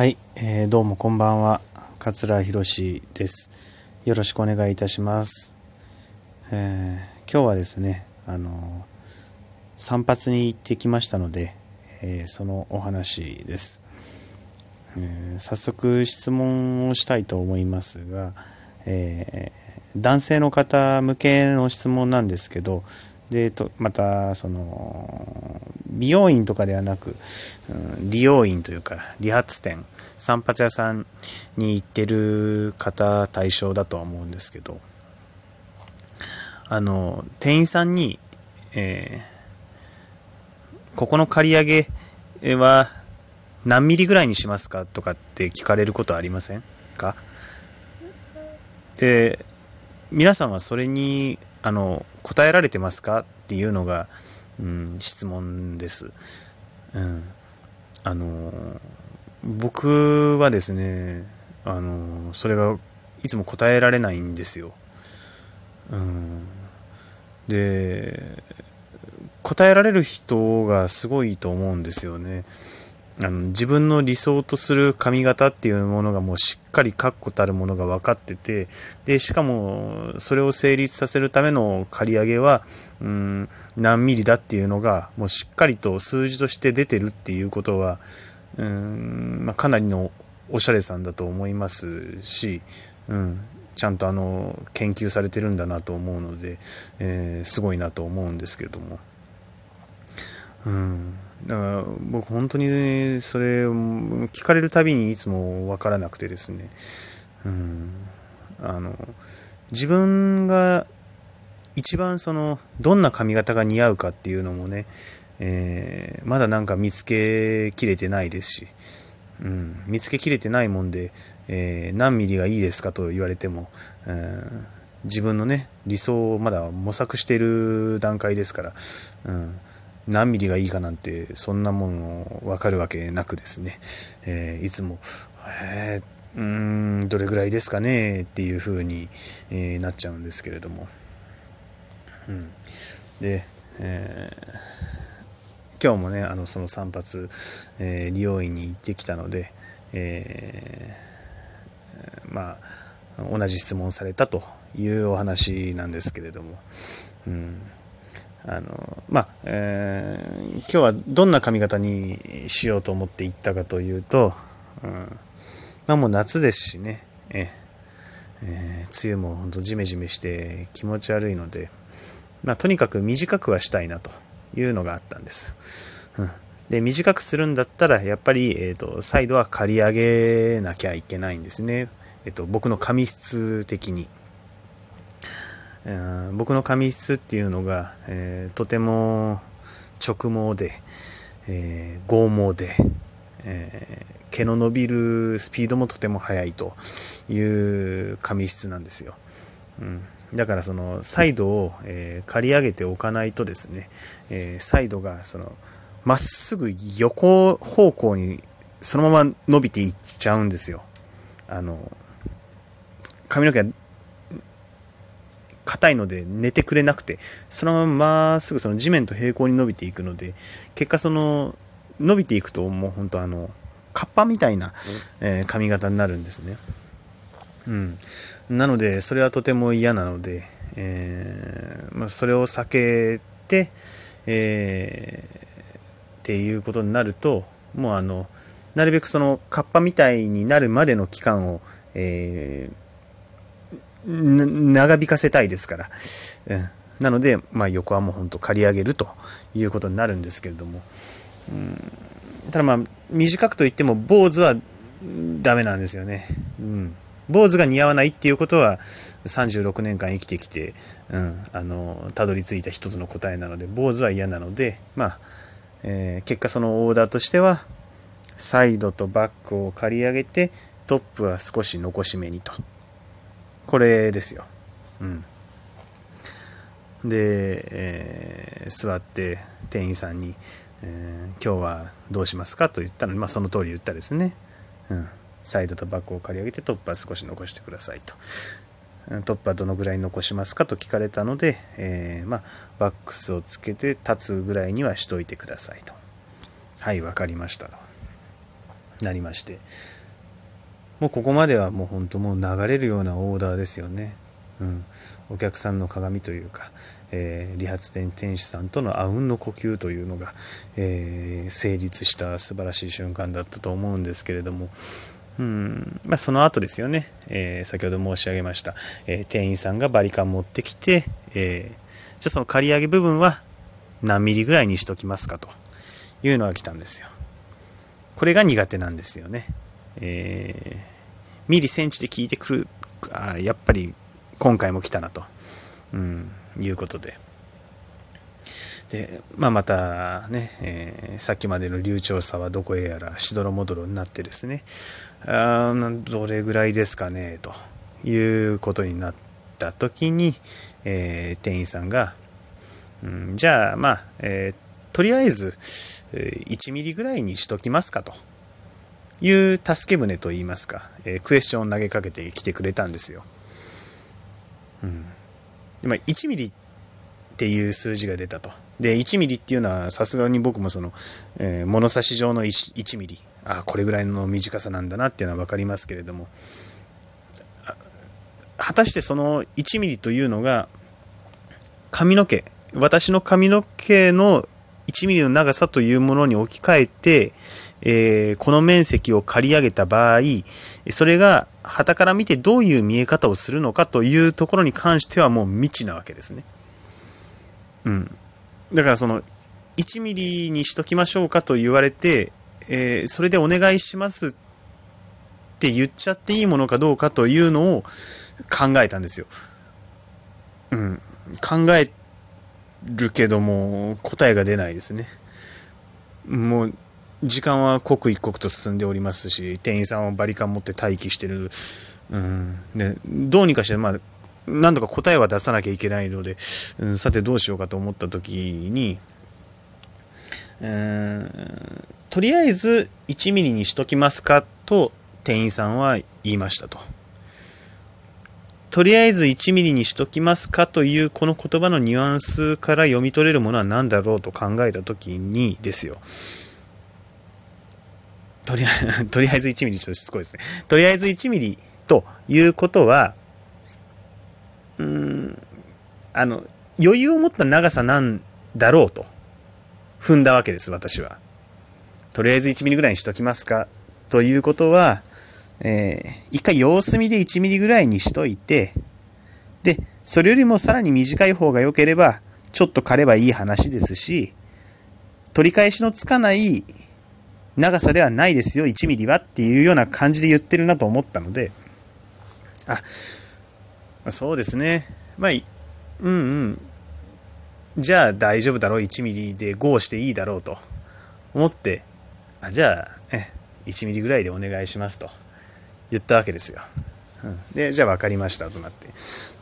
はい、えー、どうもこんばんは。桂博志です。よろしくお願いいたします。えー、今日はですね、あの散髪に行ってきましたので、えー、そのお話です、え早速質問をしたいと思いますが、え男性の方向けの質問なんですけど、で、とまた、その、美容院とかではなく、うん、理容院というか、理髪店、散髪屋さんに行ってる方対象だとは思うんですけど、あの、店員さんに、えー、ここの借り上げは何ミリぐらいにしますかとかって聞かれることありませんか？で、皆さんはそれに、あの、答えられてますかっていうのが、うん、質問です。うん。あの、僕はですね、あの、それがいつも答えられないんですよ。うん。で、答えられる人がすごいと思うんですよね。あの自分の理想とする髪型っていうものがもうしっかり確固たるものが分かっててでしかもそれを成立させるための刈り上げはうん何ミリだっていうのがもうしっかりと数字として出てるっていうことはうん、まあ、かなりのおしゃれさんだと思いますし、うん、ちゃんとあの研究されてるんだなと思うので、えー、すごいなと思うんですけれども。うんだから僕本当にそれ聞かれるたびにいつも分からなくてですね、うん、あの自分が一番そのどんな髪型が似合うかっていうのもね、えー、まだなんか見つけきれてないですし、うん、見つけきれてないもんで、えー、何ミリがいいですかと言われても、えー、自分のね理想をまだ模索している段階ですから、うん。何ミリがいいかなんてそんなもの分かるわけなくですね、えー、いつも、えー、うんどれぐらいですかねっていう風に、えー、なっちゃうんですけれども、うん、で、えー、今日もねあのその散髪、えー、利用院に行ってきたので、えー、まあ同じ質問されたというお話なんですけれども、うん。あのまあ、えー、今日はどんな髪型にしようと思って行ったかというと、うん、まあもう夏ですしね、ええー、梅雨もほんとジメジメして気持ち悪いので、まあ、とにかく短くはしたいなというのがあったんです。うん、で短くするんだったらやっぱり、えーと、サイドは刈り上げなきゃいけないんですね、えーと僕の髪質的に。僕の髪質っていうのが、えー、とても直毛で、えー、剛毛で、えー、毛の伸びるスピードもとても速いという髪質なんですよ。うん、だからそのサイドを、えー、刈り上げておかないとですね、えー、サイドがそのまっすぐ横方向にそのまま伸びていっちゃうんですよ。あの髪の毛硬いので寝てくれなくて、そのまままっすぐその地面と平行に伸びていくので、結果その、伸びていくともう本当あの、カッパみたいな、えー、髪型になるんですね。うん。なので、それはとても嫌なので、えー、まあ、それを避けて、えー、っていうことになると、もうあの、なるべくそのカッパみたいになるまでの期間を、えー、長引かせたいですから。うん、なので、まあ、横はもうほんと刈り上げるということになるんですけれども。うん、ただまあ、短くといっても、坊主はダメなんですよね。うん。坊主が似合わないっていうことは36年間生きてきて、うん、あの、たどり着いた一つの答えなので、坊主は嫌なので、まあ、えー、結果そのオーダーとしては、サイドとバックを刈り上げて、トップは少し残しめにと。これですよ。うん。で、えー、座って店員さんに、えー、今日はどうしますかと言ったので、まあ、その通り言ったですね。うん。サイドとバックを借り上げてトップは少し残してくださいと。トップはどのぐらい残しますかと聞かれたので、えー、まあ、バックスをつけて立つぐらいにはしといてくださいと。はい、わかりましたと。なりまして、もうここまではもう本当もう流れるようなオーダーですよね。うん。お客さんの鏡というか、えー、理髪店店主さんとのあうんの呼吸というのが、えー、成立した素晴らしい瞬間だったと思うんですけれども、うんまあ、その後ですよね、えー、先ほど申し上げました、え店員さんがバリカン持ってきて、えじゃあその刈り上げ部分は何ミリぐらいにしときますかというのが来たんですよ。これが苦手なんですよね。えー、ミリセンチで聞いてくる、あやっぱり今回も来たなと、うん、いうことで。で、まあ、またね、えー、さっきまでの流暢さはどこへやらしどろもどろになってですね、あどれぐらいですかね、ということになった時に、えー、店員さんが、うん、じゃあ、まあ、えー、とりあえず、1ミリぐらいにしときますかと。いう助け舟といいますか、えー、クエスチョンを投げかけてきてくれたんですよ。うん。で、1ミリっていう数字が出たと。で、1ミリっていうのはさすがに僕もその、えー、物差し上の 1, 1ミリ、あこれぐらいの短さなんだなっていうのは分かりますけれども、果たしてその1ミリというのが髪の毛、私の髪の毛の1ミリの長さというものに置き換えて、えー、この面積を刈り上げた場合、それが旗から見てどういう見え方をするのかというところに関してはもう未知なわけですね。うん。だからその、1ミリにしときましょうかと言われて、えー、それでお願いしますって言っちゃっていいものかどうかというのを考えたんですよ。うん。考えるけども答えが出ないですね。もう時間は刻一刻と進んでおりますし店員さんはバリカン持って待機してる、うんね、どうにかしてまあ何度か答えは出さなきゃいけないので、うん、さてどうしようかと思った時に、うん、とりあえず1ミリにしときますかと店員さんは言いましたと。とりあえず1ミリにしときますかというこの言葉のニュアンスから読み取れるものは何だろうと考えたときにですよ。とりあえず、とりあえず1ミリちょっとしつこいですね。とりあえず1ミリということは、うん、あの、余裕を持った長さなんだろうと踏んだわけです、私は。とりあえず1ミリぐらいにしときますかということは、えー、一回様子見で1ミリぐらいにしといて、で、それよりもさらに短い方が良ければ、ちょっと刈ればいい話ですし、取り返しのつかない長さではないですよ、1ミリはっていうような感じで言ってるなと思ったので、あ、そうですね。まあ、うんうん。じゃあ大丈夫だろう、1ミリで GO していいだろうと思って、あじゃあ、え、1ミリぐらいでお願いしますと。言ったわけですよ。で、じゃあ分かりましたとなって。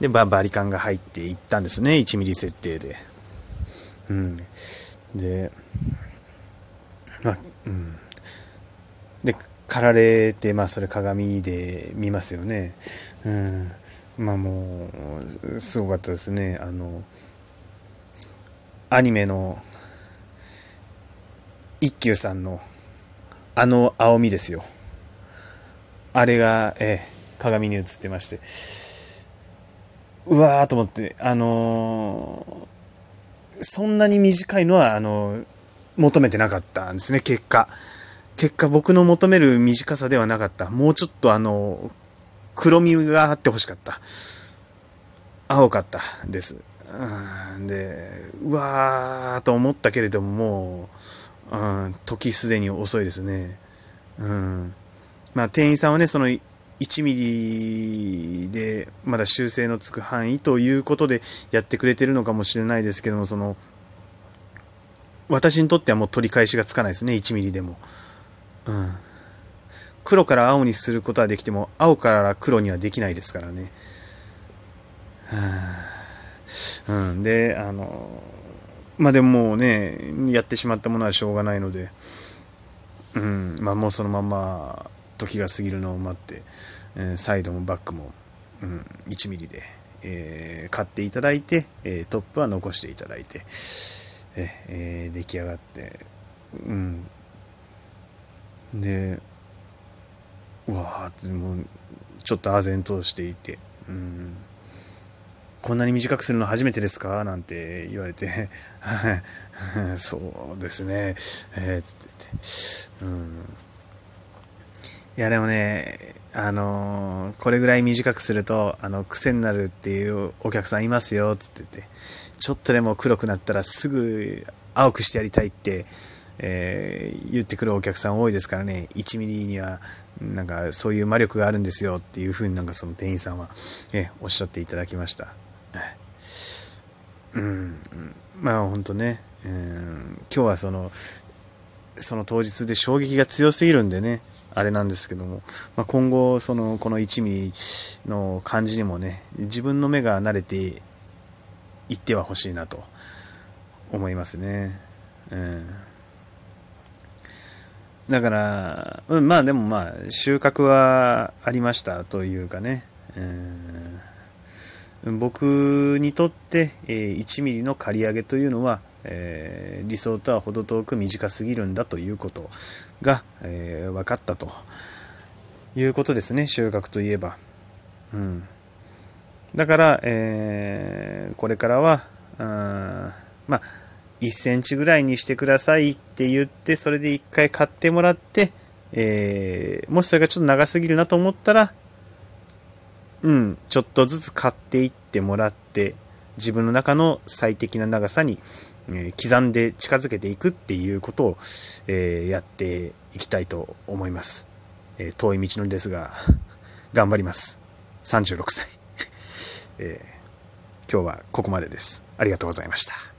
で、ババリカンが入っていったんですね。1ミリ設定で。うん。で、まあ、うん。で、刈られて、まあ、それ鏡で見ますよね。うん。まあ、もう、すごかったですね。あの、アニメの、一休さんの、あの青みですよ。あれが、えー、鏡に映ってまして、うわーと思って、あのー、そんなに短いのは、あのー、求めてなかったんですね、結果。結果、僕の求める短さではなかった。もうちょっとあの、黒みがあってほしかった。青かったです。うん、で、うわーと思ったけれども、もう、うん、時すでに遅いですね。うん。まあ、店員さんはね、その1ミリでまだ修正のつく範囲ということでやってくれてるのかもしれないですけども、その、私にとってはもう取り返しがつかないですね、1ミリでも。うん。黒から青にすることはできても、青から黒にはできないですからね。はうん。で、あの、まあでももうね、やってしまったものはしょうがないので、うん、まあもうそのまま時が過ぎるのを待って、えー、サイドもバックも、うん、1ミリで、えー、買っていただいて、えー、トップは残していただいて、えー、出来上がって、うん。で、うわーもうちょっと唖然としていて、うん、こんなに短くするの初めてですか？なんて言われて、そうですね、えー、つってて、うん。いやでもね、あのー、これぐらい短くすると、あの、癖になるっていうお客さんいますよ、つってて、ちょっとでも黒くなったらすぐ青くしてやりたいって、えー、言ってくるお客さん多いですからね、1ミリには、なんかそういう魔力があるんですよっていうふうになんかその店員さんは、えおっしゃっていただきました。うん、まあ本当ね、うん、今日はその、その当日で衝撃が強すぎるんでね、あれなんですけども、まあ、今後、その、この1ミリの感じにもね、自分の目が慣れていってはほしいなと思いますね。うん。だから、うん、まあでもまあ、収穫はありましたというかね、うん、僕にとって、え、1ミリの刈り上げというのは、えー、理想とは程遠く短すぎるんだということが、えー、分かったということですね収穫といえば。うん、だから、えー、これからはあまあ1センチぐらいにしてくださいって言ってそれで1回買ってもらって、え、もしそれがちょっと長すぎるなと思ったらうんちょっとずつ買っていってもらって自分の中の最適な長さにえ刻んで近づけていくっていうことを、えやっていきたいと思います。え遠い道のりですが、頑張ります。36歳。えー、今日はここまでです。ありがとうございました。